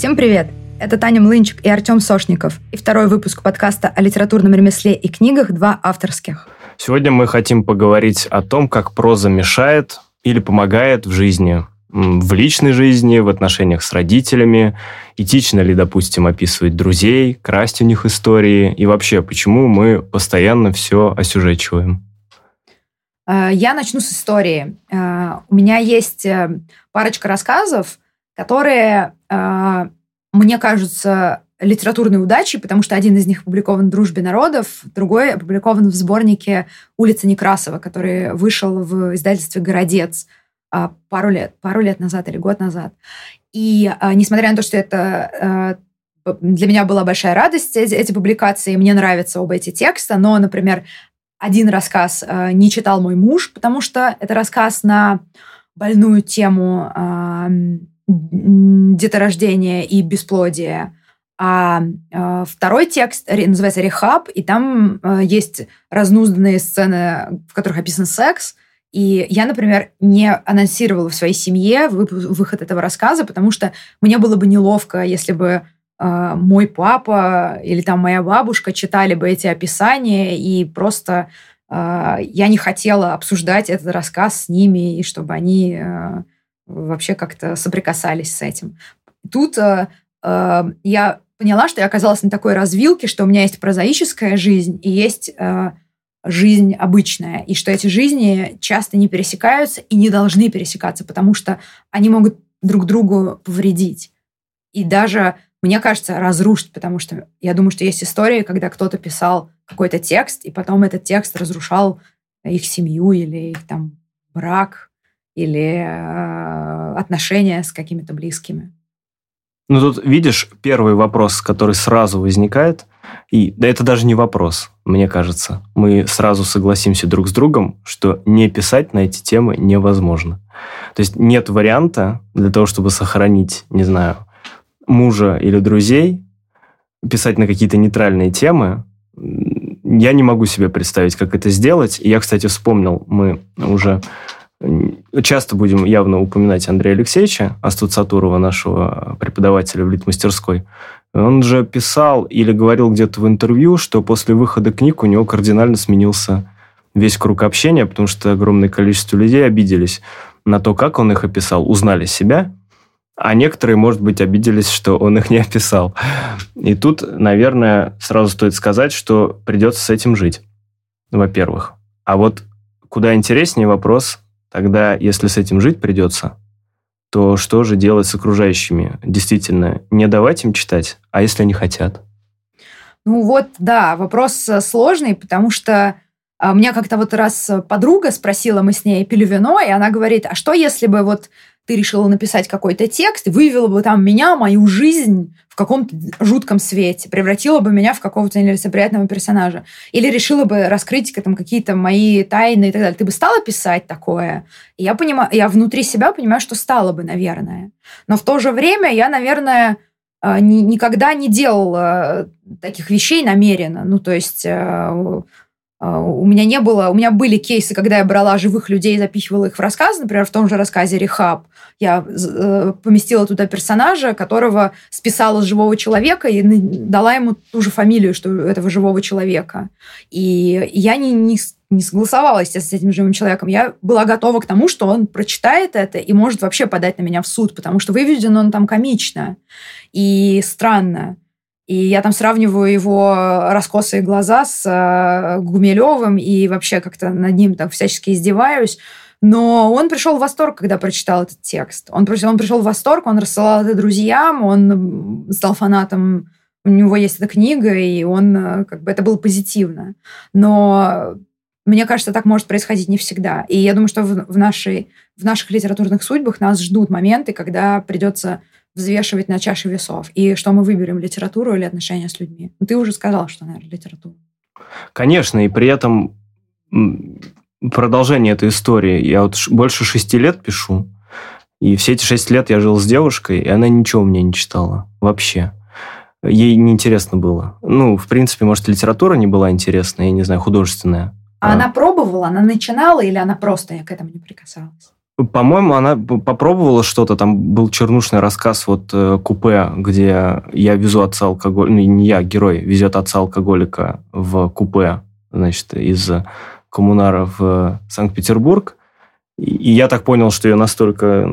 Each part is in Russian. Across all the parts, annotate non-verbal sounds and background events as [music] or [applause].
Всем привет! Это Таня Млынчик и Артем Сошников. И второй выпуск подкаста о литературном ремесле и книгах «Два авторских». Сегодня мы хотим поговорить о том, как проза мешает или помогает в жизни. В личной жизни, в отношениях с родителями. Этично ли, допустим, описывать друзей, красть у них истории. И вообще, почему мы постоянно все осюжечиваем. Э, я начну с истории. Э, у меня есть э, парочка рассказов, которые мне кажутся литературной удачей, потому что один из них опубликован в «Дружбе народов», другой опубликован в сборнике «Улица Некрасова», который вышел в издательстве «Городец» а, пару лет, пару лет назад или год назад. И а, несмотря на то, что это а, для меня была большая радость, эти, эти публикации, мне нравятся оба эти текста, но, например, один рассказ не читал мой муж, потому что это рассказ на больную тему деторождения и бесплодия. А э, второй текст называется «Рехаб», и там э, есть разнузданные сцены, в которых описан секс. И я, например, не анонсировала в своей семье выход этого рассказа, потому что мне было бы неловко, если бы э, мой папа или там моя бабушка читали бы эти описания, и просто э, я не хотела обсуждать этот рассказ с ними, и чтобы они... Э, вообще как-то соприкасались с этим. Тут э, э, я поняла, что я оказалась на такой развилке, что у меня есть прозаическая жизнь и есть э, жизнь обычная, и что эти жизни часто не пересекаются и не должны пересекаться, потому что они могут друг другу повредить. И даже, мне кажется, разрушить, потому что я думаю, что есть истории, когда кто-то писал какой-то текст, и потом этот текст разрушал их семью или их там брак, или э, отношения с какими-то близкими. Ну тут видишь первый вопрос, который сразу возникает, и да это даже не вопрос, мне кажется. Мы сразу согласимся друг с другом, что не писать на эти темы невозможно. То есть нет варианта для того, чтобы сохранить, не знаю, мужа или друзей, писать на какие-то нейтральные темы. Я не могу себе представить, как это сделать. И я, кстати, вспомнил, мы уже Часто будем явно упоминать Андрея Алексеевича, Астуцатурова, нашего преподавателя в литмастерской. Он же писал или говорил где-то в интервью, что после выхода книг у него кардинально сменился весь круг общения, потому что огромное количество людей обиделись на то, как он их описал, узнали себя, а некоторые, может быть, обиделись, что он их не описал. И тут, наверное, сразу стоит сказать, что придется с этим жить, во-первых. А вот куда интереснее вопрос, Тогда, если с этим жить придется, то что же делать с окружающими? Действительно, не давать им читать, а если они хотят? Ну вот, да, вопрос э, сложный, потому что а, у меня как-то вот раз подруга спросила, мы с ней пили вино, и она говорит, а что если бы вот ты решила написать какой-то текст, вывела бы там меня, мою жизнь в каком-то жутком свете, превратила бы меня в какого-то нелицеприятного персонажа. Или решила бы раскрыть там, какие-то мои тайны и так далее. Ты бы стала писать такое? Я, понимаю, я внутри себя понимаю, что стала бы, наверное. Но в то же время я, наверное, э, никогда не делала таких вещей намеренно. Ну, то есть э, у меня не было, у меня были кейсы, когда я брала живых людей и запихивала их в рассказ, например, в том же рассказе «Рехаб». Я э, поместила туда персонажа, которого списала с живого человека и дала ему ту же фамилию, что этого живого человека. И я не, не, не согласовала, естественно, с этим живым человеком. Я была готова к тому, что он прочитает это и может вообще подать на меня в суд, потому что выведен он там комично и странно. И я там сравниваю его раскосые глаза с э, Гумилевым и вообще как-то над ним так всячески издеваюсь. Но он пришел в восторг, когда прочитал этот текст. Он, он пришел в восторг, он рассылал это друзьям, он стал фанатом, у него есть эта книга, и он э, как бы это было позитивно. Но мне кажется, так может происходить не всегда. И я думаю, что в, в, нашей, в наших литературных судьбах нас ждут моменты, когда придется взвешивать на чаше весов. И что мы выберем, литературу или отношения с людьми. Ну, ты уже сказал, что, наверное, литературу. Конечно, и при этом продолжение этой истории. Я вот больше шести лет пишу, и все эти шесть лет я жил с девушкой, и она ничего мне не читала вообще. Ей неинтересно было. Ну, в принципе, может, литература не была интересная, я не знаю, художественная. А, а она пробовала, она начинала или она просто к этому не прикасалась? По-моему, она попробовала что-то. Там был чернушный рассказ вот э, купе, где я везу отца алкоголика, ну, не я, герой, везет отца алкоголика в купе, значит, из коммунара в Санкт-Петербург. И я так понял, что ее настолько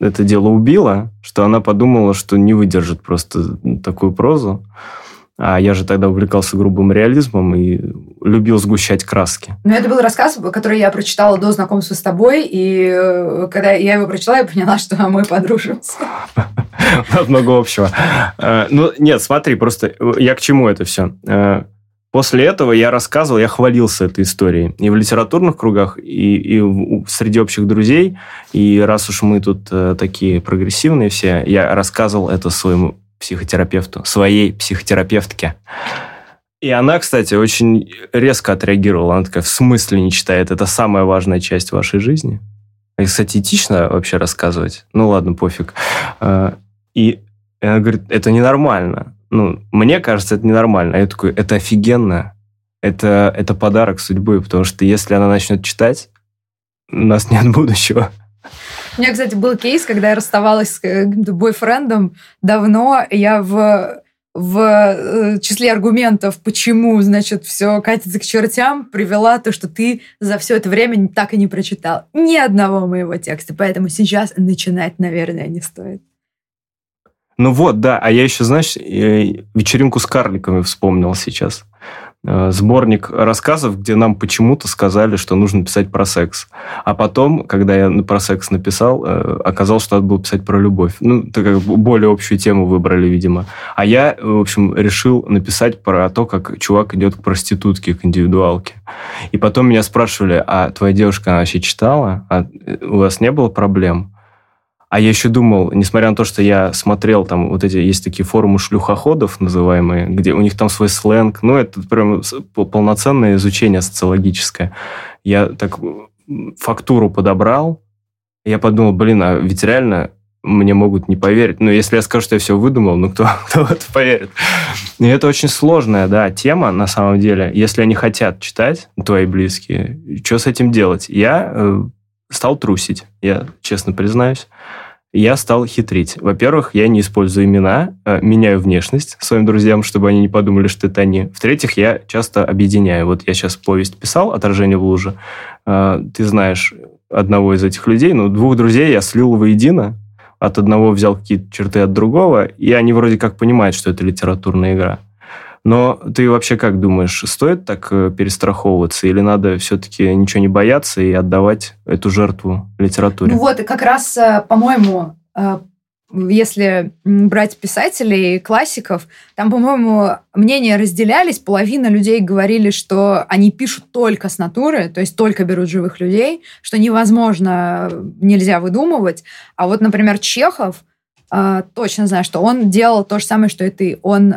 это дело убило, что она подумала, что не выдержит просто такую прозу. А я же тогда увлекался грубым реализмом и любил сгущать краски. Ну, это был рассказ, который я прочитала до знакомства с тобой, и э, когда я его прочитала, я поняла, [laughs] что мы подружимся. Много общего. Э, ну, нет, смотри, просто э, я к чему это все? После этого я рассказывал, я хвалился этой историей. И в литературных кругах, и, и среди общих друзей. И раз уж мы тут такие прогрессивные все, я рассказывал это своему психотерапевту, своей психотерапевтке. И она, кстати, очень резко отреагировала. Она такая, в смысле не читает? Это самая важная часть вашей жизни. И, кстати, этично вообще рассказывать. Ну ладно, пофиг. А, и она говорит, это ненормально. Ну, мне кажется, это ненормально. А я такой, это офигенно. Это, это подарок судьбы, потому что если она начнет читать, у нас нет будущего. У меня, кстати, был кейс, когда я расставалась с э, бойфрендом давно. Я в в э, числе аргументов, почему, значит, все катится к чертям, привела то, что ты за все это время так и не прочитал ни одного моего текста. Поэтому сейчас начинать, наверное, не стоит. Ну вот, да. А я еще, знаешь, э, вечеринку с карликами вспомнил сейчас. Э, сборник рассказов, где нам почему-то сказали, что нужно писать про секс. А потом, когда я про секс написал, э, оказалось, что надо было писать про любовь. Ну, так как более общую тему выбрали, видимо. А я, в общем, решил написать про то, как чувак идет к проститутке, к индивидуалке. И потом меня спрашивали, а твоя девушка, она вообще читала? А э, у вас не было проблем? А я еще думал, несмотря на то, что я смотрел, там вот эти, есть такие форумы шлюхоходов называемые, где у них там свой сленг, ну, это прям полноценное изучение социологическое. Я так фактуру подобрал, я подумал, блин, а ведь реально мне могут не поверить. Ну, если я скажу, что я все выдумал, ну, кто, [laughs] кто в это поверит? И это очень сложная, да, тема, на самом деле. Если они хотят читать, твои близкие, что с этим делать? Я э, стал трусить, я честно признаюсь я стал хитрить. Во-первых, я не использую имена, а меняю внешность своим друзьям, чтобы они не подумали, что это они. В-третьих, я часто объединяю. Вот я сейчас повесть писал «Отражение в луже». А, ты знаешь одного из этих людей, но двух друзей я слил воедино, от одного взял какие-то черты от другого, и они вроде как понимают, что это литературная игра. Но ты вообще как думаешь, стоит так э, перестраховываться или надо все-таки ничего не бояться и отдавать эту жертву литературе? Ну вот, и как раз, э, по-моему, э, если брать писателей, классиков, там, по-моему, мнения разделялись. Половина людей говорили, что они пишут только с натуры, то есть только берут живых людей, что невозможно, нельзя выдумывать. А вот, например, Чехов, точно знаю, что он делал то же самое, что и ты. Он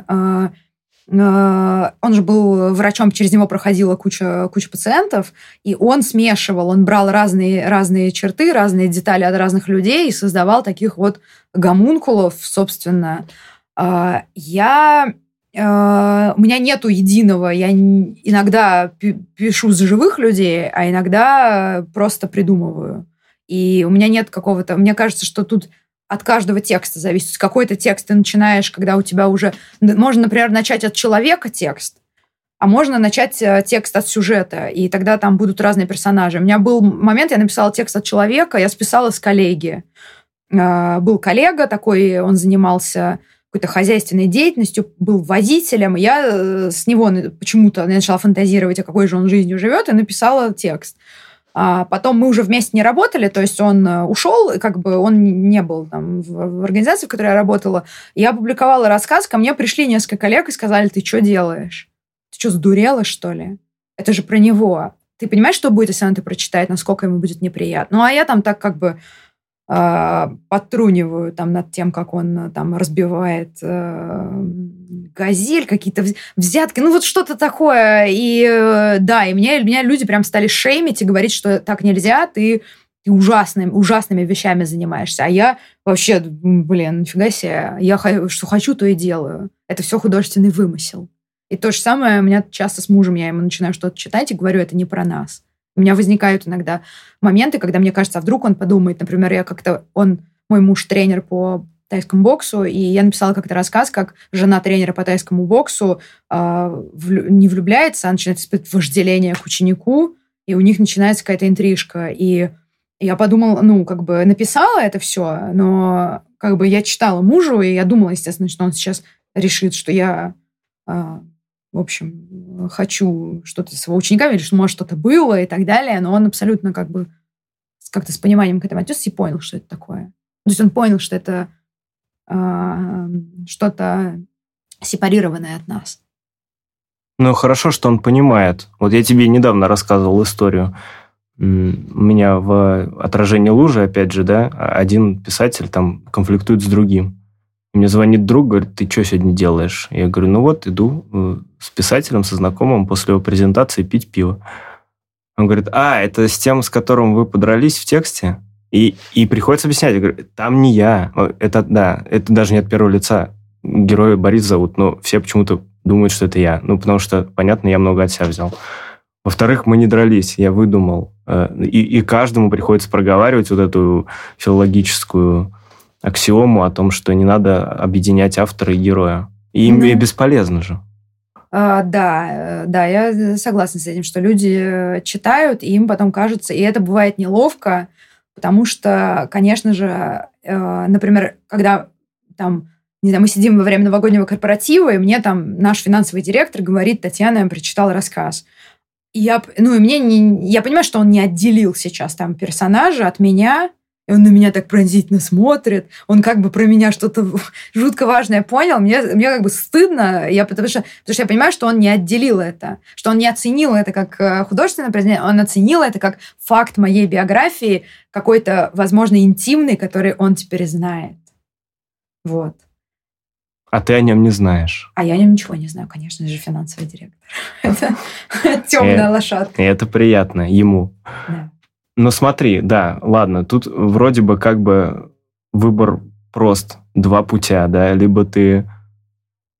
он же был врачом, через него проходила куча, куча пациентов, и он смешивал, он брал разные, разные черты, разные детали от разных людей и создавал таких вот гомункулов, собственно. Э, я э, у меня нету единого. Я иногда пишу за живых людей, а иногда просто придумываю. И у меня нет какого-то... Мне кажется, что тут от каждого текста зависит. Какой-то текст ты начинаешь, когда у тебя уже... Можно, например, начать от человека текст, а можно начать э, текст от сюжета, и тогда там будут разные персонажи. У меня был момент, я написала текст от человека, я списала с коллеги. А, был коллега такой, он занимался какой-то хозяйственной деятельностью, был водителем. Я э, с него почему-то начала фантазировать, о какой же он жизнью живет, и написала текст. А потом мы уже вместе не работали, то есть он э, ушел, как бы он не был там в, в организации, в которой я работала. Я опубликовала рассказ, ко мне пришли несколько коллег и сказали, ты что делаешь? Ты что, сдурела, что ли? Это же про него. Ты понимаешь, что будет, если он это прочитает, насколько ему будет неприятно? Ну, а я там так как бы подтруниваю там над тем, как он э, там разбивает э, газель, какие-то взятки, ну вот что-то такое. И э, да, и меня, меня люди прям стали шеймить и говорить, что так нельзя, ты, ты ужасным, ужасными вещами занимаешься. А я вообще, блин, нифига себе, я что хочу, то и делаю. Это все художественный вымысел. И то же самое у меня часто с мужем, я ему начинаю что-то читать и говорю, это не про нас. У меня возникают иногда моменты, когда мне кажется, а вдруг он подумает, например, я как-то, он, мой муж тренер по тайскому боксу, и я написала как-то рассказ, как жена тренера по тайскому боксу э, влю, не влюбляется, а начинает испытывать вожделение к ученику, и у них начинается какая-то интрижка. И я подумала, ну, как бы написала это все, но как бы я читала мужу, и я думала, естественно, что он сейчас решит, что я, э, в общем, хочу что-то с его учениками, или что, может, что-то было и так далее, но он абсолютно как бы как-то с пониманием к этому отнесся и понял, что это такое. То есть он понял, что это э, что-то сепарированное от нас. Ну, хорошо, что он понимает. Вот я тебе недавно рассказывал историю. У меня в отражении лужи, опять же, да, один писатель там конфликтует с другим. Мне звонит друг, говорит, ты что сегодня делаешь? Я говорю, ну вот, иду э, с писателем, со знакомым после его презентации пить пиво. Он говорит, а, это с тем, с которым вы подрались в тексте? И, и приходится объяснять. Я говорю, там не я. Это, да, это даже не от первого лица. Героя Борис зовут, но все почему-то думают, что это я. Ну, потому что, понятно, я много от себя взял. Во-вторых, мы не дрались, я выдумал. Э, и, и каждому приходится проговаривать вот эту филологическую аксиому о том, что не надо объединять автора и героя. И им ну, бесполезно же. А, да, э, да, я согласна с этим, что люди э, читают, и им потом кажется, и это бывает неловко, Потому что, конечно же, э, например, когда там, не знаю, мы сидим во время новогоднего корпоратива, и мне там наш финансовый директор говорит, Татьяна, я прочитал рассказ. И я, ну, и мне не, я понимаю, что он не отделил сейчас там персонажа от меня, и он на меня так пронзительно смотрит, он как бы про меня что-то [laughs] жутко важное понял, мне, мне как бы стыдно, я, потому, что, потому что я понимаю, что он не отделил это, что он не оценил это как э, художественное произведение, он оценил это как факт моей биографии, какой-то, возможно, интимный, который он теперь знает. Вот. А ты о нем не знаешь. А я о нем ничего не знаю, конечно же, финансовый директор. [laughs] Это [laughs] темная лошадка. Это приятно ему. Да. Ну смотри, да, ладно, тут вроде бы как бы выбор прост, два путя, да, либо ты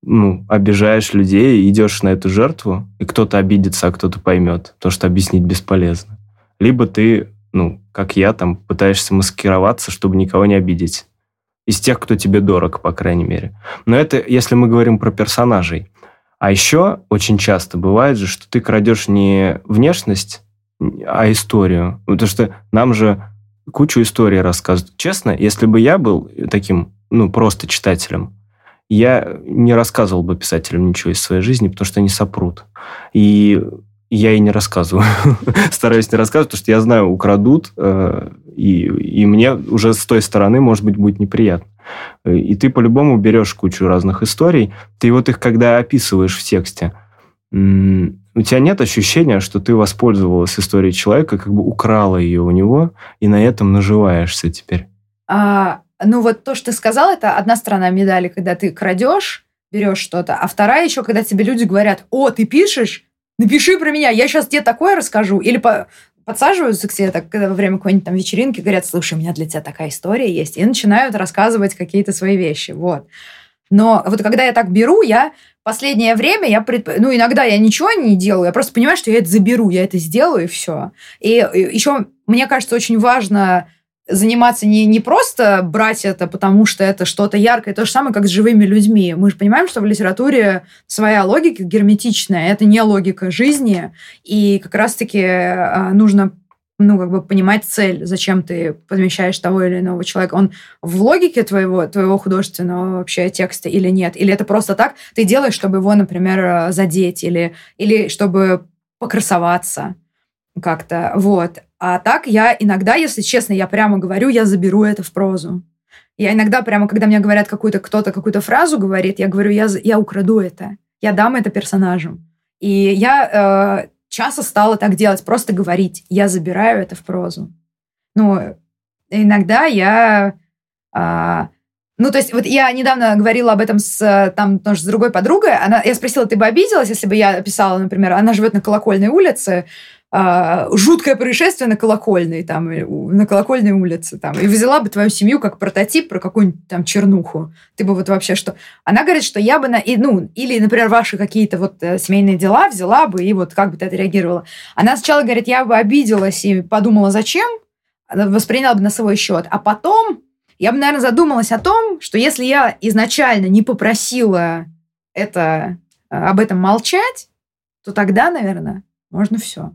ну, обижаешь людей, идешь на эту жертву, и кто-то обидится, а кто-то поймет, то, что объяснить бесполезно. Либо ты, ну, как я, там, пытаешься маскироваться, чтобы никого не обидеть. Из тех, кто тебе дорог, по крайней мере. Но это если мы говорим про персонажей. А еще очень часто бывает же, что ты крадешь не внешность, а историю. Потому что нам же кучу историй рассказывают. Честно, если бы я был таким, ну, просто читателем, я не рассказывал бы писателям ничего из своей жизни, потому что они сопрут. И я и не рассказываю. [laughs] Стараюсь не рассказывать, потому что я знаю, украдут, э, и, и мне уже с той стороны, может быть, будет неприятно. И ты по-любому берешь кучу разных историй, ты вот их, когда описываешь в тексте, у тебя нет ощущения, что ты воспользовалась историей человека, как бы украла ее у него, и на этом наживаешься теперь? А, ну вот то, что ты сказал, это одна сторона медали, когда ты крадешь, берешь что-то, а вторая еще, когда тебе люди говорят, о, ты пишешь? Напиши про меня, я сейчас тебе такое расскажу. Или по, подсаживаются к тебе так, когда во время какой-нибудь там вечеринки говорят, слушай, у меня для тебя такая история есть, и начинают рассказывать какие-то свои вещи. Вот. Но вот когда я так беру, я последнее время я предп... ну иногда я ничего не делаю, я просто понимаю, что я это заберу, я это сделаю и все. И еще мне кажется очень важно заниматься не, не просто брать это, потому что это что-то яркое, то же самое, как с живыми людьми. Мы же понимаем, что в литературе своя логика герметичная, это не логика жизни, и как раз-таки э, нужно ну, как бы понимать цель, зачем ты подмещаешь того или иного человека. Он в логике твоего, твоего художественного вообще текста или нет? Или это просто так ты делаешь, чтобы его, например, э, задеть или, или чтобы покрасоваться как-то, вот. А так я иногда, если честно, я прямо говорю, я заберу это в прозу. Я иногда прямо, когда мне говорят какую-то, кто-то какую-то фразу говорит, я говорю, я, я украду это, я дам это персонажам. И я э, часто стала так делать, просто говорить. Я забираю это в прозу. Ну, иногда я... А, ну, то есть, вот я недавно говорила об этом с, там, тоже с другой подругой. Она, я спросила, ты бы обиделась, если бы я писала, например, она живет на Колокольной улице, э, жуткое происшествие на колокольной, там, на колокольной улице, там, и взяла бы твою семью как прототип про какую-нибудь там чернуху. Ты бы вот вообще что... Она говорит, что я бы, на, и, ну, или, например, ваши какие-то вот э, семейные дела взяла бы, и вот как бы ты отреагировала. Она сначала говорит, я бы обиделась и подумала, зачем, восприняла бы на свой счет, а потом я бы, наверное, задумалась о том, что если я изначально не попросила это, э, об этом молчать, то тогда, наверное, можно все.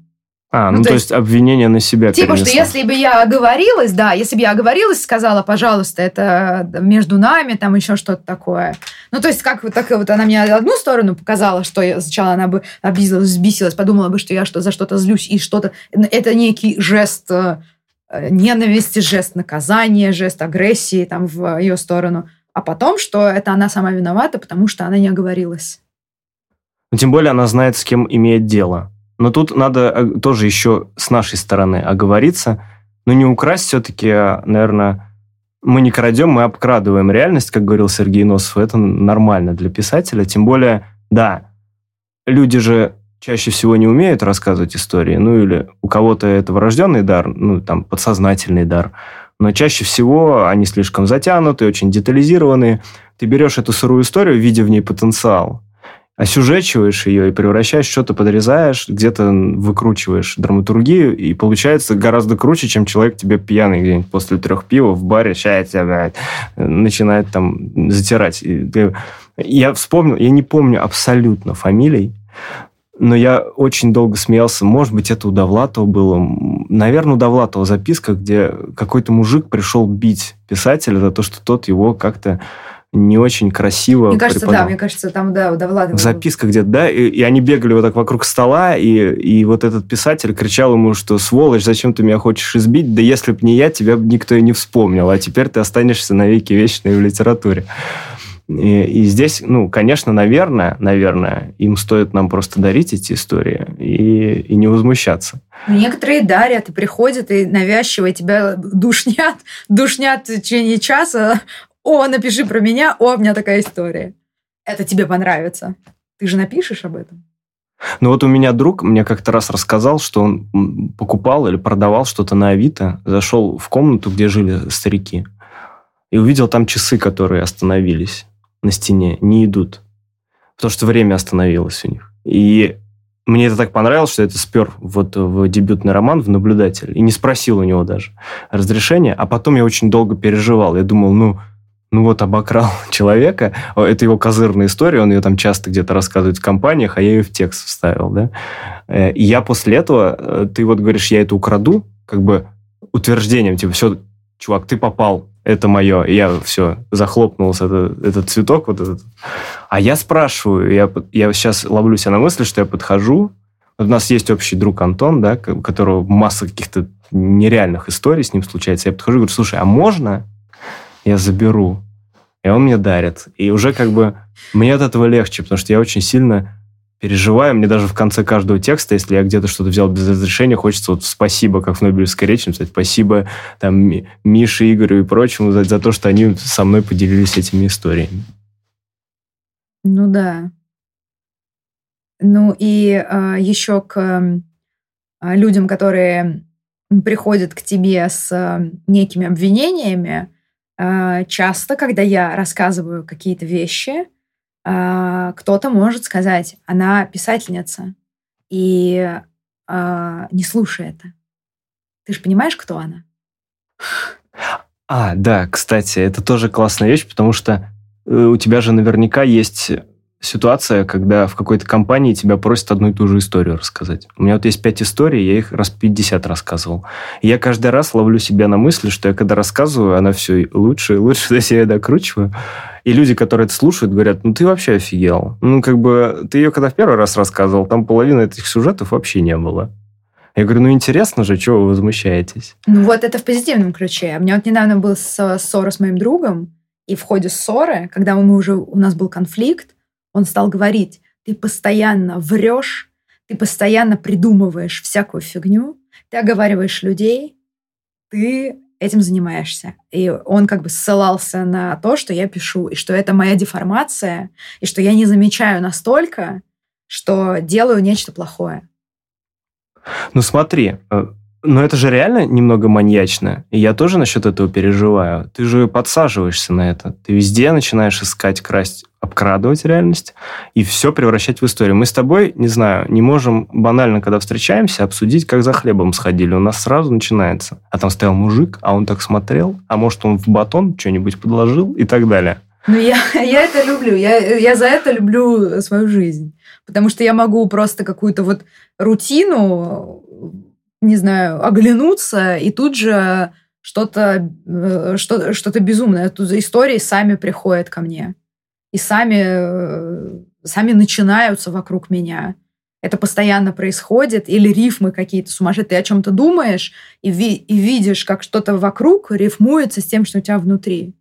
А, ну, ну то, есть, есть обвинение на себя Типа, перенесла. что если бы я оговорилась, да, если бы я оговорилась, сказала, пожалуйста, это между нами, там еще что-то такое. Ну, то есть, как вот так вот она мне одну сторону показала, что я, сначала она бы обиделась, взбесилась, подумала бы, что я что за что-то злюсь, и что-то... Это некий жест э, ненависти, жест наказания, жест агрессии там в ее сторону. А потом, что это она сама виновата, потому что она не оговорилась. Но тем более она знает, с кем имеет дело. Но тут надо э, тоже еще с нашей стороны оговориться. Но не украсть все-таки, а, наверное, мы не крадем, мы обкрадываем реальность, как говорил Сергей Носов. Это нормально для писателя. Тем более, да, люди же чаще всего не умеют рассказывать истории. Ну или у кого-то это врожденный дар, ну там подсознательный дар. Но чаще всего они слишком затянуты, очень детализированные. Ты берешь эту сырую историю, видя в ней потенциал, осюжечиваешь ее и превращаешь, что-то подрезаешь, где-то выкручиваешь драматургию, и получается гораздо круче, чем человек тебе пьяный где-нибудь после трех пива в баре, ща тебя начинает там затирать. Я вспомнил, я не помню абсолютно фамилий, но я очень долго смеялся. Может быть, это у Довлатова было. Наверное, у Довлатова записка, где какой-то мужик пришел бить писателя за то, что тот его как-то не очень красиво Мне кажется, преподал. да, мне кажется, там, да, у Довлатова. Записка где-то, да, и, и они бегали вот так вокруг стола, и, и вот этот писатель кричал ему, что «Сволочь, зачем ты меня хочешь избить? Да если бы не я, тебя бы никто и не вспомнил, а теперь ты останешься навеки вечной в литературе». И, и здесь, ну, конечно, наверное, наверное, им стоит нам просто дарить эти истории и, и не возмущаться. Некоторые дарят и приходят, и навязчиво тебя душнят, [laughs] душнят в течение часа, о, напиши про меня, о, у меня такая история. Это тебе понравится. Ты же напишешь об этом. Ну вот у меня друг мне как-то раз рассказал, что он покупал или продавал что-то на Авито, зашел в комнату, где жили старики, и увидел там часы, которые остановились на стене, не идут. Потому что время остановилось у них. И мне это так понравилось, что это спер вот в дебютный роман, в «Наблюдатель», и не спросил у него даже разрешения, а потом я очень долго переживал. Я думал, ну, ну вот обокрал [laughs] человека, это его козырная история, он ее там часто где-то рассказывает в компаниях, а я ее в текст вставил, да. Э, и я после этого, э, ты вот говоришь, я это украду, как бы утверждением, типа, все, чувак, ты попал, это мое. И я все, захлопнулся этот, этот цветок вот этот. А я спрашиваю, я, я сейчас ловлю себя на мысли, что я подхожу, вот у нас есть общий друг Антон, да, у которого масса каких-то нереальных историй с ним случается. Я подхожу и говорю, слушай, а можно я заберу. И он мне дарит. И уже как бы мне от этого легче, потому что я очень сильно переживаю. Мне даже в конце каждого текста, если я где-то что-то взял без разрешения, хочется вот спасибо, как в Нобелевской речи написать, спасибо там Мише, Игорю и прочему за, за то, что они со мной поделились этими историями. Ну да. Ну и э, еще к э, людям, которые приходят к тебе с э, некими обвинениями, а, часто, когда я рассказываю какие-то вещи, а, кто-то может сказать, она писательница, и а, не слушай это. Ты же понимаешь, кто она? А, да, кстати, это тоже классная вещь, потому что э, у тебя же наверняка есть ситуация, когда в какой-то компании тебя просят одну и ту же историю рассказать. У меня вот есть пять историй, я их раз 50 рассказывал. И я каждый раз ловлю себя на мысли, что я когда рассказываю, она все лучше и лучше, [laughs] я себя докручиваю. И люди, которые это слушают, говорят, ну ты вообще офигел. Ну как бы ты ее когда в первый раз рассказывал, там половины этих сюжетов вообще не было. Я говорю, ну интересно же, чего вы возмущаетесь? Ну вот это в позитивном ключе. У меня вот недавно был ссора с моим другом, и в ходе ссоры, когда мы уже, у нас был конфликт, он стал говорить, ты постоянно врешь, ты постоянно придумываешь всякую фигню, ты оговариваешь людей, ты этим занимаешься. И он как бы ссылался на то, что я пишу, и что это моя деформация, и что я не замечаю настолько, что делаю нечто плохое. Ну смотри, э, но это же реально немного маньячно. И я тоже насчет этого переживаю. Ты же подсаживаешься на это. Ты везде начинаешь искать, красть, обкрадывать реальность и все превращать в историю. Мы с тобой, не знаю, не можем банально, когда встречаемся, обсудить, как за хлебом сходили. У нас сразу начинается. А там стоял мужик, а он так смотрел, а может он в батон что-нибудь подложил и так далее. Ну, я, [laughs] я это люблю. Я, я за это люблю свою жизнь. Потому что я могу просто какую-то вот рутину не знаю, оглянуться, и тут же что-то э, что, что безумное. Тут истории сами приходят ко мне. И сами, э, сами начинаются вокруг меня. Это постоянно происходит. Или рифмы какие-то сумасшедшие. Ты о чем-то думаешь и, ви, и видишь, как что-то вокруг рифмуется с тем, что у тебя внутри.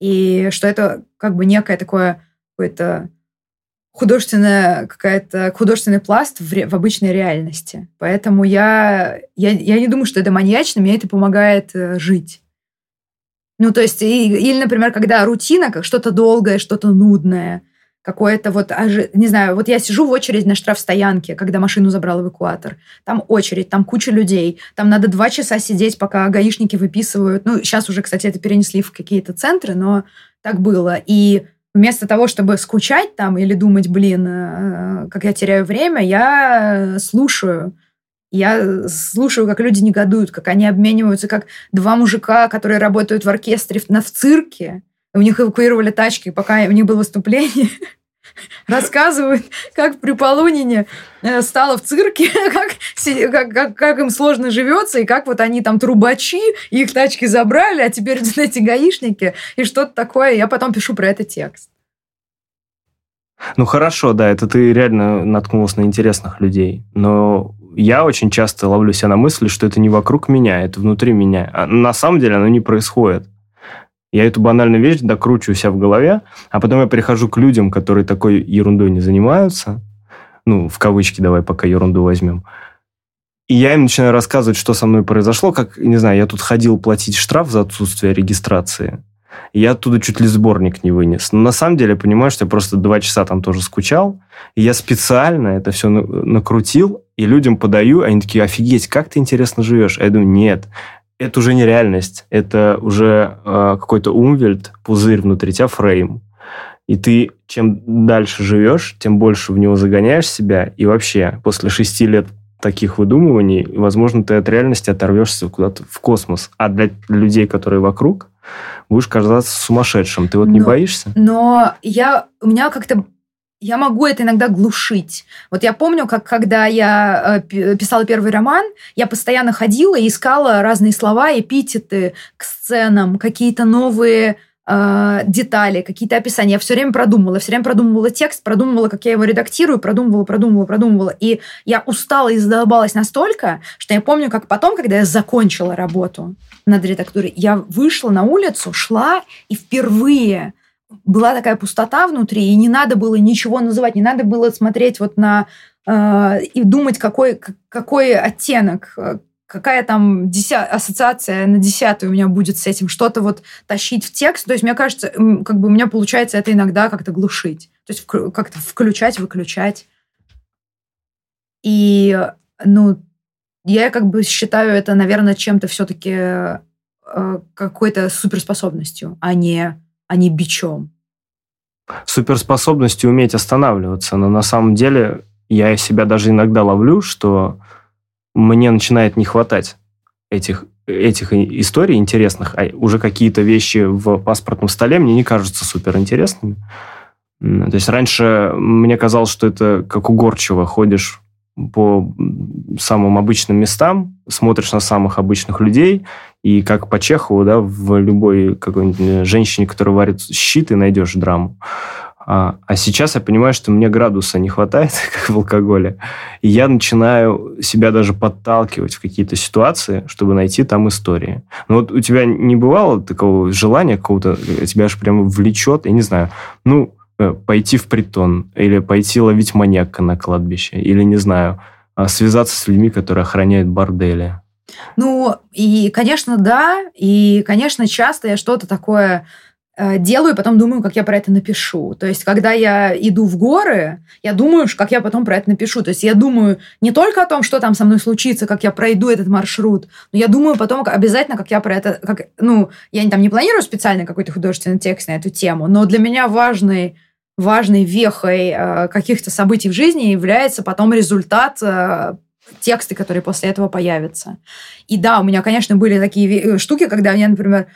И что это как бы некое такое какое-то художественная какая-то художественный пласт в, в обычной реальности. Поэтому я, я, я не думаю, что это маньячно, мне это помогает э, жить. Ну, то есть, и, или, например, когда рутина, как что-то долгое, что-то нудное, какое-то вот, не знаю, вот я сижу в очередь на штрафстоянке, когда машину забрал эвакуатор. Там очередь, там куча людей, там надо два часа сидеть, пока гаишники выписывают. Ну, сейчас уже, кстати, это перенесли в какие-то центры, но так было. И вместо того, чтобы скучать там или думать, блин, э, как я теряю время, я слушаю. Я слушаю, как люди негодуют, как они обмениваются, как два мужика, которые работают в оркестре на в цирке. У них эвакуировали тачки, пока у них было выступление. [laughs] [laughs] рассказывают, как при Полунине э, стало в цирке, [laughs] как, как, как, как им сложно живется, и как вот они там трубачи, их тачки забрали, а теперь [laughs] эти гаишники, и что-то такое. Я потом пишу про это текст. Ну хорошо, да, это ты реально наткнулась на интересных людей. Но я очень часто ловлю себя на мысли, что это не вокруг меня, это внутри меня. А на самом деле оно не происходит. Я эту банальную вещь докручиваю себя в голове, а потом я перехожу к людям, которые такой ерундой не занимаются. Ну, в кавычки давай пока ерунду возьмем. И я им начинаю рассказывать, что со мной произошло, как, не знаю, я тут ходил платить штраф за отсутствие регистрации. И я оттуда чуть ли сборник не вынес. Но на самом деле понимаю, что я просто два часа там тоже скучал. И я специально это все накрутил, и людям подаю, они такие, офигеть, как ты интересно живешь. А я думаю, нет, это уже не реальность, это уже э, какой-то умвельт, пузырь внутри тебя, фрейм. И ты чем дальше живешь, тем больше в него загоняешь себя. И вообще, после шести лет таких выдумываний, возможно, ты от реальности оторвешься куда-то в космос. А для людей, которые вокруг, будешь казаться сумасшедшим. Ты вот но, не боишься? Но я, у меня как-то я могу это иногда глушить. Вот я помню, как когда я э, писала первый роман, я постоянно ходила и искала разные слова, эпитеты к сценам, какие-то новые э, детали, какие-то описания. Я все время продумывала, все время продумывала текст, продумывала, как я его редактирую, продумывала, продумывала, продумывала. И я устала и задолбалась настолько, что я помню, как потом, когда я закончила работу над редактурой, я вышла на улицу, шла и впервые была такая пустота внутри, и не надо было ничего называть, не надо было смотреть вот на э, и думать, какой, какой оттенок, э, какая там деся... ассоциация на десятую у меня будет с этим, что-то вот тащить в текст. То есть, мне кажется, как бы у меня получается это иногда как-то глушить. То есть, как-то включать, выключать. И, ну, я как бы считаю это, наверное, чем-то все-таки э, какой-то суперспособностью, а не а не бичом. Суперспособностью уметь останавливаться, но на самом деле я себя даже иногда ловлю, что мне начинает не хватать этих, этих историй интересных, а уже какие-то вещи в паспортном столе мне не кажутся суперинтересными. То есть раньше мне казалось, что это как угорчиво ходишь по самым обычным местам, смотришь на самых обычных людей, и как по Чехову, да, в любой какой-нибудь э, женщине, которая варит щи, ты найдешь драму. А, а сейчас я понимаю, что мне градуса не хватает, [laughs] как в алкоголе. И я начинаю себя даже подталкивать в какие-то ситуации, чтобы найти там истории. Но вот у тебя не бывало такого желания какого-то, э, тебя аж прямо влечет, я не знаю, ну, пойти в притон, или пойти ловить маньяка на кладбище, или, не знаю, а, связаться с людьми, которые охраняют бордели. Ну, и, конечно, да, и, конечно, часто я что-то такое Э, делаю, потом думаю, как я про это напишу. То есть, когда я иду в горы, я думаю, как я потом про это напишу. То есть, я думаю не только о том, что там со мной случится, как я пройду этот маршрут, но я думаю потом обязательно, как я про это... Как, ну, я там не планирую специально какой-то художественный текст на эту тему, но для меня важный важной вехой э, каких-то событий в жизни является потом результат э, тексты, которые после этого появятся. И да, у меня, конечно, были такие э, штуки, когда я, например,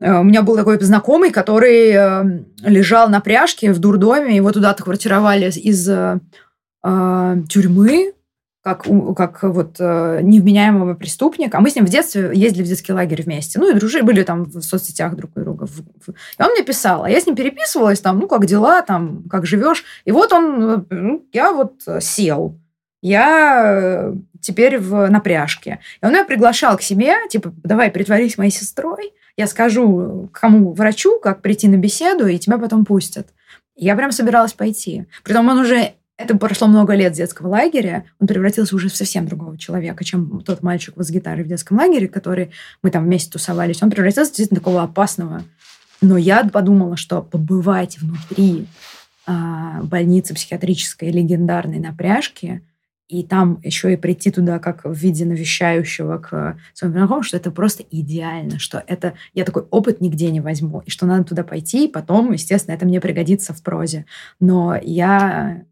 у меня был такой знакомый, который лежал на пряжке в дурдоме, его туда отквартировали из э, тюрьмы, как, как вот э, невменяемого преступника. А мы с ним в детстве ездили в детский лагерь вместе. Ну и дружили, были там в соцсетях друг у друга. И он мне писал, а я с ним переписывалась, там, ну, как дела, там, как живешь. И вот он, ну, я вот сел. Я теперь в напряжке. И он меня приглашал к себе, типа, давай, притворись моей сестрой я скажу кому врачу, как прийти на беседу, и тебя потом пустят. Я прям собиралась пойти. Притом он уже это прошло много лет детского лагеря, он превратился уже в совсем другого человека, чем тот мальчик с гитарой в детском лагере, который мы там вместе тусовались. Он превратился действительно такого опасного. Но я подумала, что побывать внутри а, больницы психиатрической легендарной напряжки и там еще и прийти туда как в виде навещающего к своему знакомому, что это просто идеально, что это я такой опыт нигде не возьму, и что надо туда пойти, и потом, естественно, это мне пригодится в прозе. Но я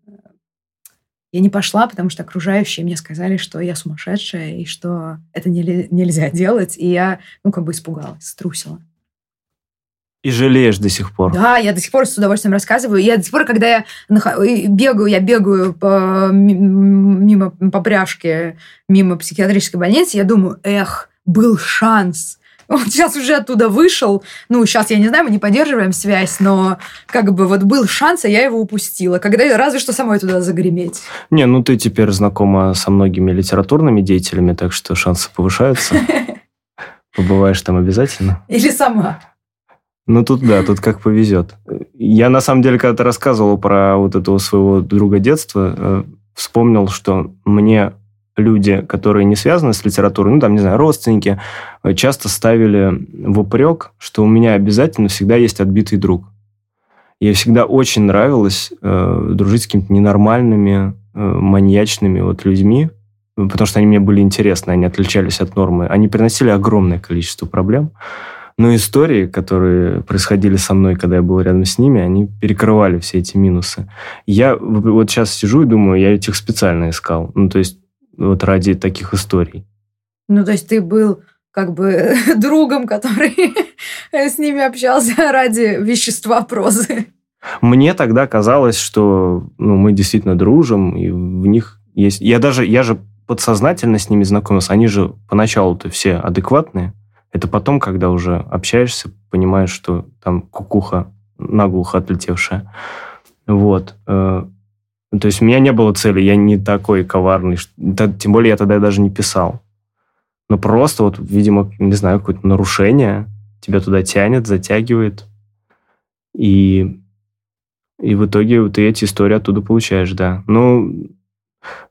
я не пошла, потому что окружающие мне сказали, что я сумасшедшая, и что это не, нельзя [laughs] делать. И я, ну, как бы испугалась, струсила. И жалеешь до сих пор. Да, я до сих пор с удовольствием рассказываю. Я до сих пор, когда я бегаю, я бегаю по, мимо по пряжке, мимо психиатрической больницы, я думаю, эх, был шанс. Он сейчас уже оттуда вышел. Ну, сейчас, я не знаю, мы не поддерживаем связь, но как бы вот был шанс, а я его упустила. Когда разве что самой туда загреметь. Не, ну ты теперь знакома со многими литературными деятелями, так что шансы повышаются. [laughs] Побываешь там обязательно. Или сама. Ну, тут да, тут как повезет. Я, на самом деле, когда ты рассказывал про вот этого своего друга детства, э, вспомнил, что мне люди, которые не связаны с литературой, ну, там, не знаю, родственники, э, часто ставили в упрек, что у меня обязательно всегда есть отбитый друг. Мне всегда очень нравилось э, дружить с какими-то ненормальными, э, маньячными вот людьми, потому что они мне были интересны, они отличались от нормы. Они приносили огромное количество проблем. Но истории, которые происходили со мной, когда я был рядом с ними, они перекрывали все эти минусы. Я вот сейчас сижу и думаю, я этих специально искал. Ну, то есть вот ради таких историй. Ну, то есть ты был как бы [laughs] другом, который [laughs] с ними общался [laughs] ради вещества прозы. Мне тогда казалось, что ну, мы действительно дружим, и в них есть... Я даже, я же подсознательно с ними знакомился. Они же поначалу-то все адекватные. Это потом, когда уже общаешься, понимаешь, что там кукуха наглухо отлетевшая. Вот. Э, то есть у меня не было цели, я не такой коварный. Тем более я тогда даже не писал. Но просто вот, видимо, не знаю, какое-то нарушение тебя туда тянет, затягивает. И, и в итоге ты эти истории оттуда получаешь, да. Ну,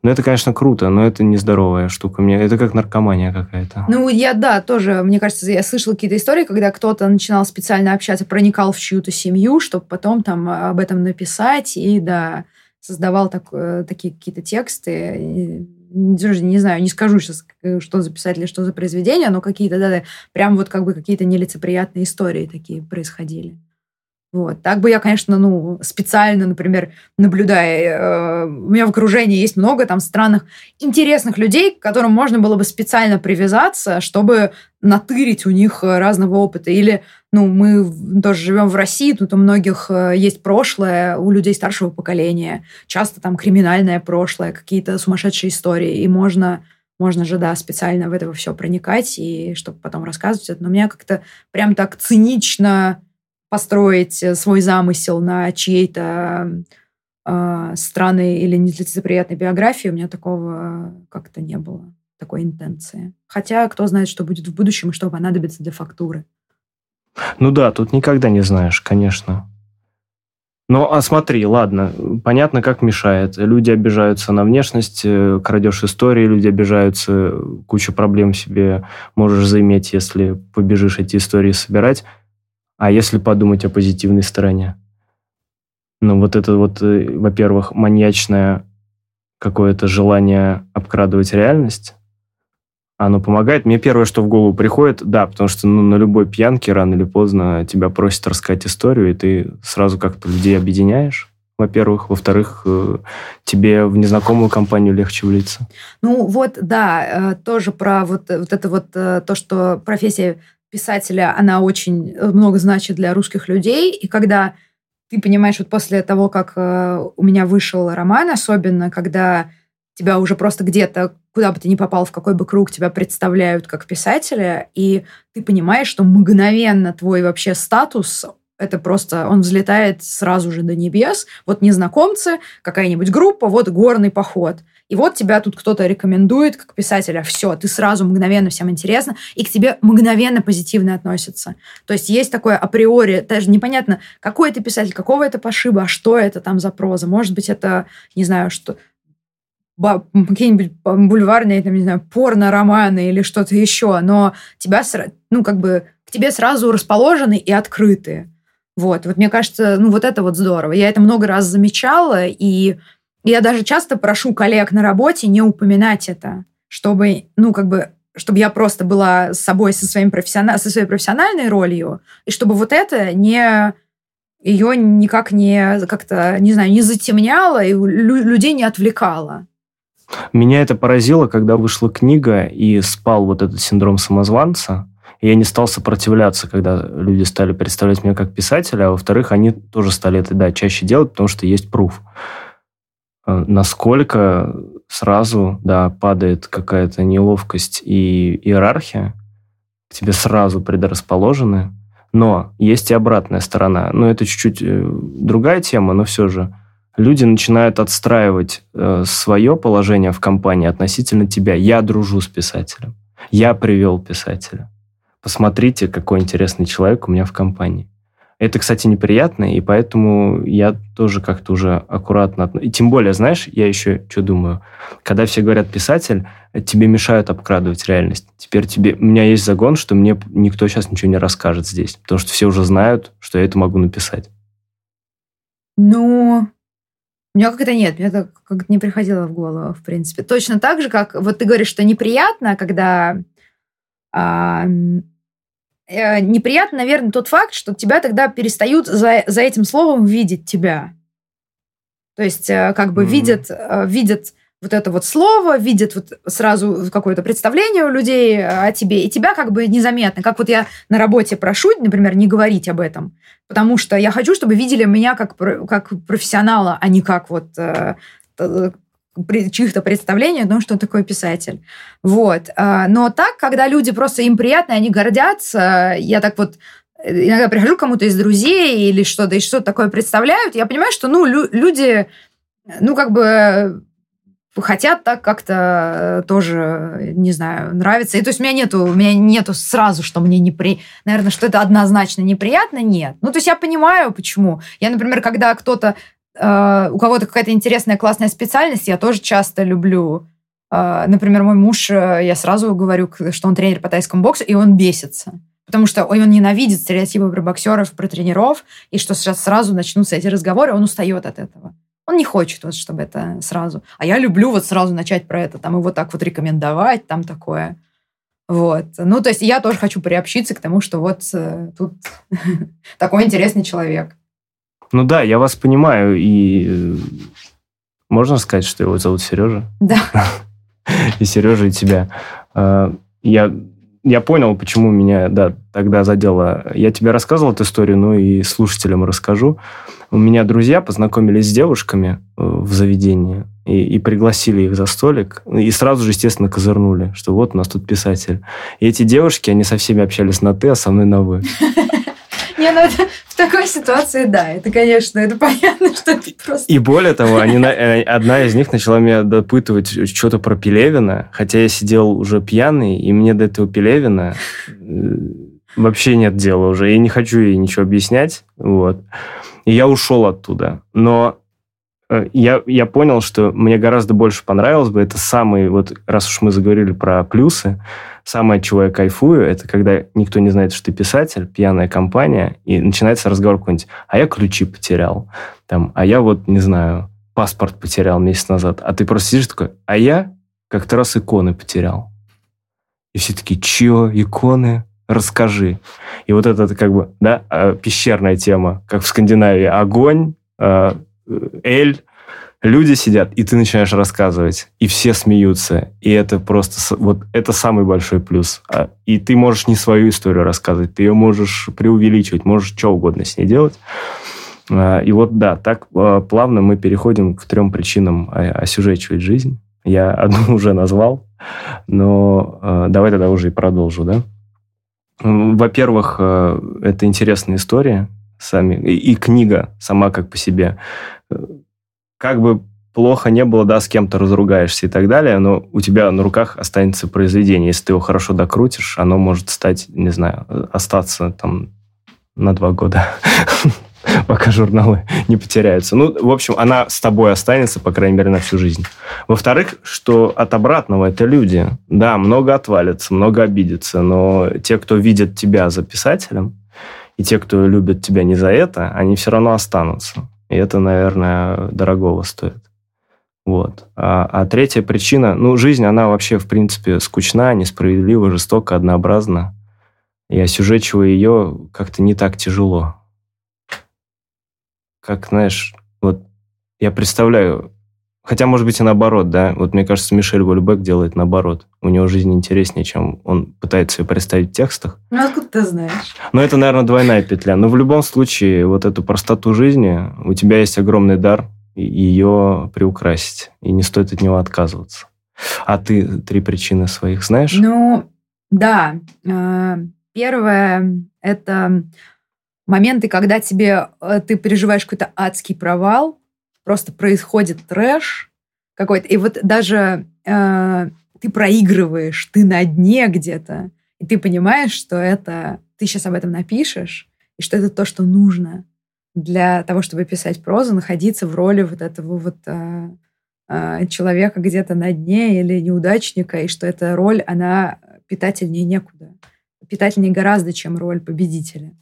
ну, это, конечно, круто, но это нездоровая штука. Мне это как наркомания какая-то. Ну, я, да, тоже, мне кажется, я слышала какие-то истории, когда кто-то начинал специально общаться, проникал в чью-то семью, чтобы потом там об этом написать, и, да, создавал так, э, такие какие-то тексты. И, не, не знаю, не скажу сейчас, что за писатель, что за произведение, но какие-то, да, да, прям вот как бы какие-то нелицеприятные истории такие происходили. Вот. Так бы я, конечно, ну, специально, например, наблюдая, э, у меня в окружении есть много там странных, интересных людей, к которым можно было бы специально привязаться, чтобы натырить у них разного опыта. Или, ну, мы тоже живем в России, тут у многих э, есть прошлое, у людей старшего поколения, часто там криминальное прошлое, какие-то сумасшедшие истории, и можно можно же, да, специально в это все проникать, и чтобы потом рассказывать это. Но меня как-то прям так цинично построить э, свой замысел на чьей-то э, странной или нелицеприятной биографии, у меня такого как-то не было, такой интенции. Хотя кто знает, что будет в будущем и что понадобится для фактуры. Ну да, тут никогда не знаешь, конечно. Ну, а смотри, ладно, понятно, как мешает. Люди обижаются на внешность, э, крадешь истории, люди обижаются, кучу проблем себе можешь заиметь, если побежишь эти истории собирать. А если подумать о позитивной стороне? Ну, вот это вот, э, во-первых, маньячное какое-то желание обкрадывать реальность, оно помогает. Мне первое, что в голову приходит, да, потому что ну, на любой пьянке рано или поздно тебя просят рассказать историю, и ты сразу как-то людей объединяешь во-первых. Во-вторых, э, тебе в незнакомую компанию легче влиться. Ну вот, да, э, тоже про вот, вот это вот то, что профессия писателя, она очень много значит для русских людей. И когда ты понимаешь, вот после того, как э, у меня вышел роман, особенно, когда тебя уже просто где-то, куда бы ты ни попал, в какой бы круг тебя представляют как писателя, и ты понимаешь, что мгновенно твой вообще статус это просто, он взлетает сразу же до небес. Вот незнакомцы, какая-нибудь группа, вот горный поход. И вот тебя тут кто-то рекомендует как писателя. Все, ты сразу мгновенно всем интересно, и к тебе мгновенно позитивно относятся. То есть есть такое априори, даже непонятно, какой это писатель, какого это пошиба, а что это там за проза. Может быть, это, не знаю, что какие-нибудь бульварные, там, не знаю, порно-романы или что-то еще, но тебя, ну, как бы, к тебе сразу расположены и открыты. Вот, вот мне кажется, ну, вот это вот здорово. Я это много раз замечала, и я даже часто прошу коллег на работе не упоминать это, чтобы, ну, как бы, чтобы я просто была с собой, со, своим профессионал, со своей профессиональной ролью, и чтобы вот это не ее никак не как-то, не знаю, не затемняло и людей не отвлекало. Меня это поразило, когда вышла книга и спал вот этот синдром самозванца. Я не стал сопротивляться, когда люди стали представлять меня как писателя, а во-вторых, они тоже стали это, да, чаще делать, потому что есть пруф. Э, насколько сразу, да, падает какая-то неловкость и иерархия, к тебе сразу предрасположены, но есть и обратная сторона. Ну, это чуть-чуть э, другая тема, но все же люди начинают отстраивать э, свое положение в компании относительно тебя. Я дружу с писателем. Я привел писателя. Посмотрите, какой интересный человек у меня в компании. Это, кстати, неприятно, и поэтому я тоже как-то уже аккуратно... И тем более, знаешь, я еще что думаю? Когда все говорят «писатель», тебе мешают обкрадывать реальность. Теперь тебе... У меня есть загон, что мне никто сейчас ничего не расскажет здесь, потому что все уже знают, что я это могу написать. Ну, у меня как-то нет, мне это как-то не приходило в голову, в принципе. Точно так же, как вот ты говоришь, что неприятно, когда э, неприятно, наверное, тот факт, что тебя тогда перестают за, за этим словом видеть тебя. То есть э, как бы mm-hmm. видят, э, видят вот это вот слово, видят вот сразу какое-то представление у людей о тебе, и тебя как бы незаметно. Как вот я на работе прошу, например, не говорить об этом, потому что я хочу, чтобы видели меня как, как профессионала, а не как вот э, чьих-то представлений о том, что такое писатель. Вот. А, но так, когда люди просто им приятно, они гордятся, я так вот иногда прихожу кому-то из друзей или что-то, и что-то такое представляют, я понимаю, что, ну, лю- люди, ну, как бы хотят так как-то э, тоже, не знаю, нравится. И то есть у меня нету, у меня нету сразу, что мне непри... Наверное, что это однозначно неприятно, нет. Ну, то есть я понимаю, почему. Я, например, когда кто-то э, у кого-то какая-то интересная, классная специальность, я тоже часто люблю. Э, например, мой муж, э, я сразу говорю, что он тренер по тайскому боксу, и он бесится. Потому что он ненавидит стереотипы про боксеров, про тренеров, и что сейчас сразу начнутся эти разговоры, он устает от этого. Он не хочет, вот, чтобы это сразу. А я люблю вот сразу начать про это, там его так вот рекомендовать, там такое. Вот. Ну, то есть я тоже хочу приобщиться к тому, что вот тут [laughs] такой интересный человек. Ну да, я вас понимаю, и э, можно сказать, что его зовут Сережа? Да. [laughs] И Сережа, и тебя. А, я, я понял, почему меня да, тогда задело. Я тебе рассказывал эту историю, но и слушателям расскажу. У меня друзья познакомились с девушками э, в заведении и, и пригласили их за столик. И сразу же, естественно, козырнули, что вот у нас тут писатель. И эти девушки, они со всеми общались на «ты», а со мной на «вы». [laughs] Не, ну это такой ситуации, да, это, конечно, это понятно, что это просто... И более того, они, э, одна из них начала меня допытывать что-то про Пелевина, хотя я сидел уже пьяный, и мне до этого Пелевина э, вообще нет дела уже. Я не хочу ей ничего объяснять, вот. И я ушел оттуда. Но э, я, я понял, что мне гораздо больше понравилось бы, это самый, вот раз уж мы заговорили про плюсы, самое, чего я кайфую, это когда никто не знает, что ты писатель, пьяная компания, и начинается разговор какой-нибудь, а я ключи потерял, там, а я вот, не знаю, паспорт потерял месяц назад, а ты просто сидишь такой, а я как-то раз иконы потерял. И все такие, чё, иконы? Расскажи. И вот это как бы, да, а, пещерная тема, как в Скандинавии. Огонь, а, эль, люди сидят, и ты начинаешь рассказывать, и все смеются. И это просто, вот это самый большой плюс. А, и ты можешь не свою историю рассказывать, ты ее можешь преувеличивать, можешь что угодно с ней делать. И вот да, так плавно мы переходим к трем причинам осюжечивать жизнь. Я [laughs] одну уже назвал, но давай тогда уже и продолжу, да? Во-первых, это интересная история сами, и, и книга сама как по себе. Как бы плохо не было, да, с кем-то разругаешься и так далее, но у тебя на руках останется произведение. Если ты его хорошо докрутишь, оно может стать, не знаю, остаться там на два года. [laughs] пока журналы не потеряются. Ну, в общем, она с тобой останется, по крайней мере, на всю жизнь. Во-вторых, что от обратного это люди. Да, много отвалится, много обидится, но те, кто видит тебя за писателем, и те, кто любит тебя не за это, они все равно останутся. И это, наверное, дорогого стоит. Вот. А, а третья причина, ну, жизнь, она вообще, в принципе, скучна, несправедлива, жестока, однообразна. И осюжечивая ее как-то не так тяжело как, знаешь, вот я представляю, хотя, может быть, и наоборот, да, вот мне кажется, Мишель Вольбек делает наоборот. У него жизнь интереснее, чем он пытается ее представить в текстах. Ну, откуда ты знаешь? Ну, это, наверное, двойная петля. Но в любом случае, вот эту простоту жизни, у тебя есть огромный дар ее приукрасить, и не стоит от него отказываться. А ты три причины своих знаешь? Ну, да. Э, первое – это моменты, когда тебе э, ты переживаешь какой-то адский провал, просто происходит трэш какой-то, и вот даже э, ты проигрываешь, ты на дне где-то, и ты понимаешь, что это ты сейчас об этом напишешь, и что это то, что нужно для того, чтобы писать прозу, находиться в роли вот этого вот э, э, человека где-то на дне или неудачника, и что эта роль, она питательнее некуда. Питательнее гораздо, чем роль победителя.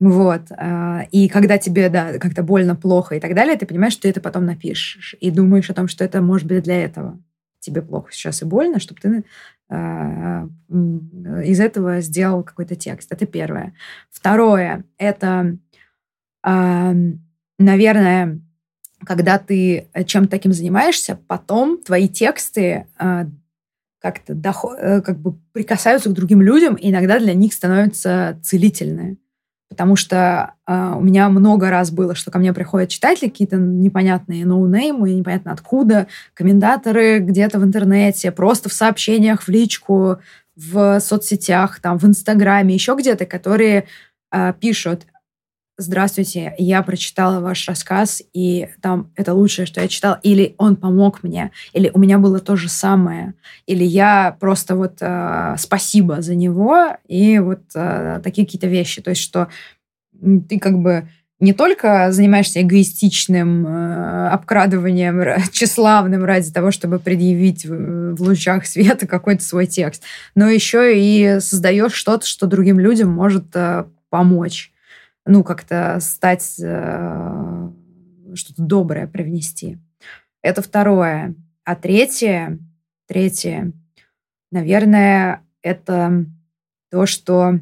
Вот. А, и когда тебе, да, как-то больно, плохо и так далее, ты понимаешь, что ты это потом напишешь. И думаешь о том, что это может быть для этого. Тебе плохо сейчас и больно, чтобы ты а, из этого сделал какой-то текст. Это первое. Второе — это, а, наверное, когда ты чем-то таким занимаешься, потом твои тексты как-то доход, э, как бы прикасаются к другим людям, и иногда для них становятся целительные. Потому что э, у меня много раз было, что ко мне приходят читатели какие-то непонятные ноунеймы, непонятно откуда, комментаторы где-то в интернете, просто в сообщениях, в личку, в соцсетях, там, в Инстаграме, еще где-то, которые э, пишут, здравствуйте, я прочитала ваш рассказ, и там это лучшее, что я читала, или он помог мне, или у меня было то же самое, или я просто вот э, спасибо за него, и вот э, такие какие-то вещи. То есть, что ты как бы не только занимаешься эгоистичным э, обкрадыванием тщеславным [laughs] ради того, чтобы предъявить в, в лучах света какой-то свой текст, но еще и создаешь что-то, что другим людям может э, помочь ну, как-то стать, э, что-то доброе привнести. Это второе. А третье, третье, наверное, это то, что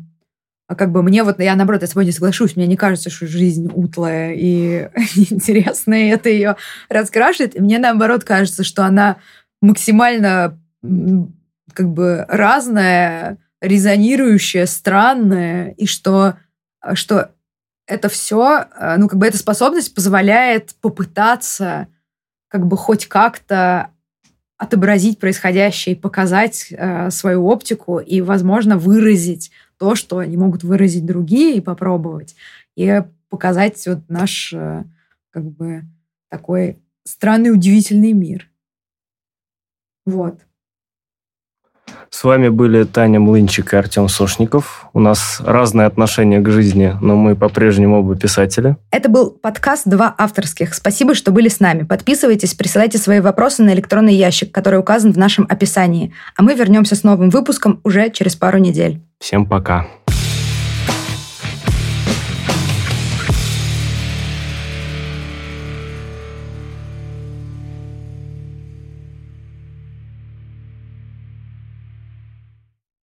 а как бы мне вот, я наоборот, я с тобой не соглашусь, мне не кажется, что жизнь утлая и [laughs] интересная, и это ее раскрашивает. И мне наоборот кажется, что она максимально как бы разная, резонирующая, странная, и что, что это все, э, ну, как бы эта способность позволяет попытаться как бы хоть как-то отобразить происходящее и показать э, свою оптику и, возможно, выразить то, что не могут выразить другие, и попробовать. И показать вот наш э, как бы такой странный, удивительный мир. Вот. С вами были Таня Млынчик и Артем Сошников. У нас разные отношения к жизни, но мы по-прежнему оба писатели. Это был подкаст «Два авторских». Спасибо, что были с нами. Подписывайтесь, присылайте свои вопросы на электронный ящик, который указан в нашем описании. А мы вернемся с новым выпуском уже через пару недель. Всем пока. Пока.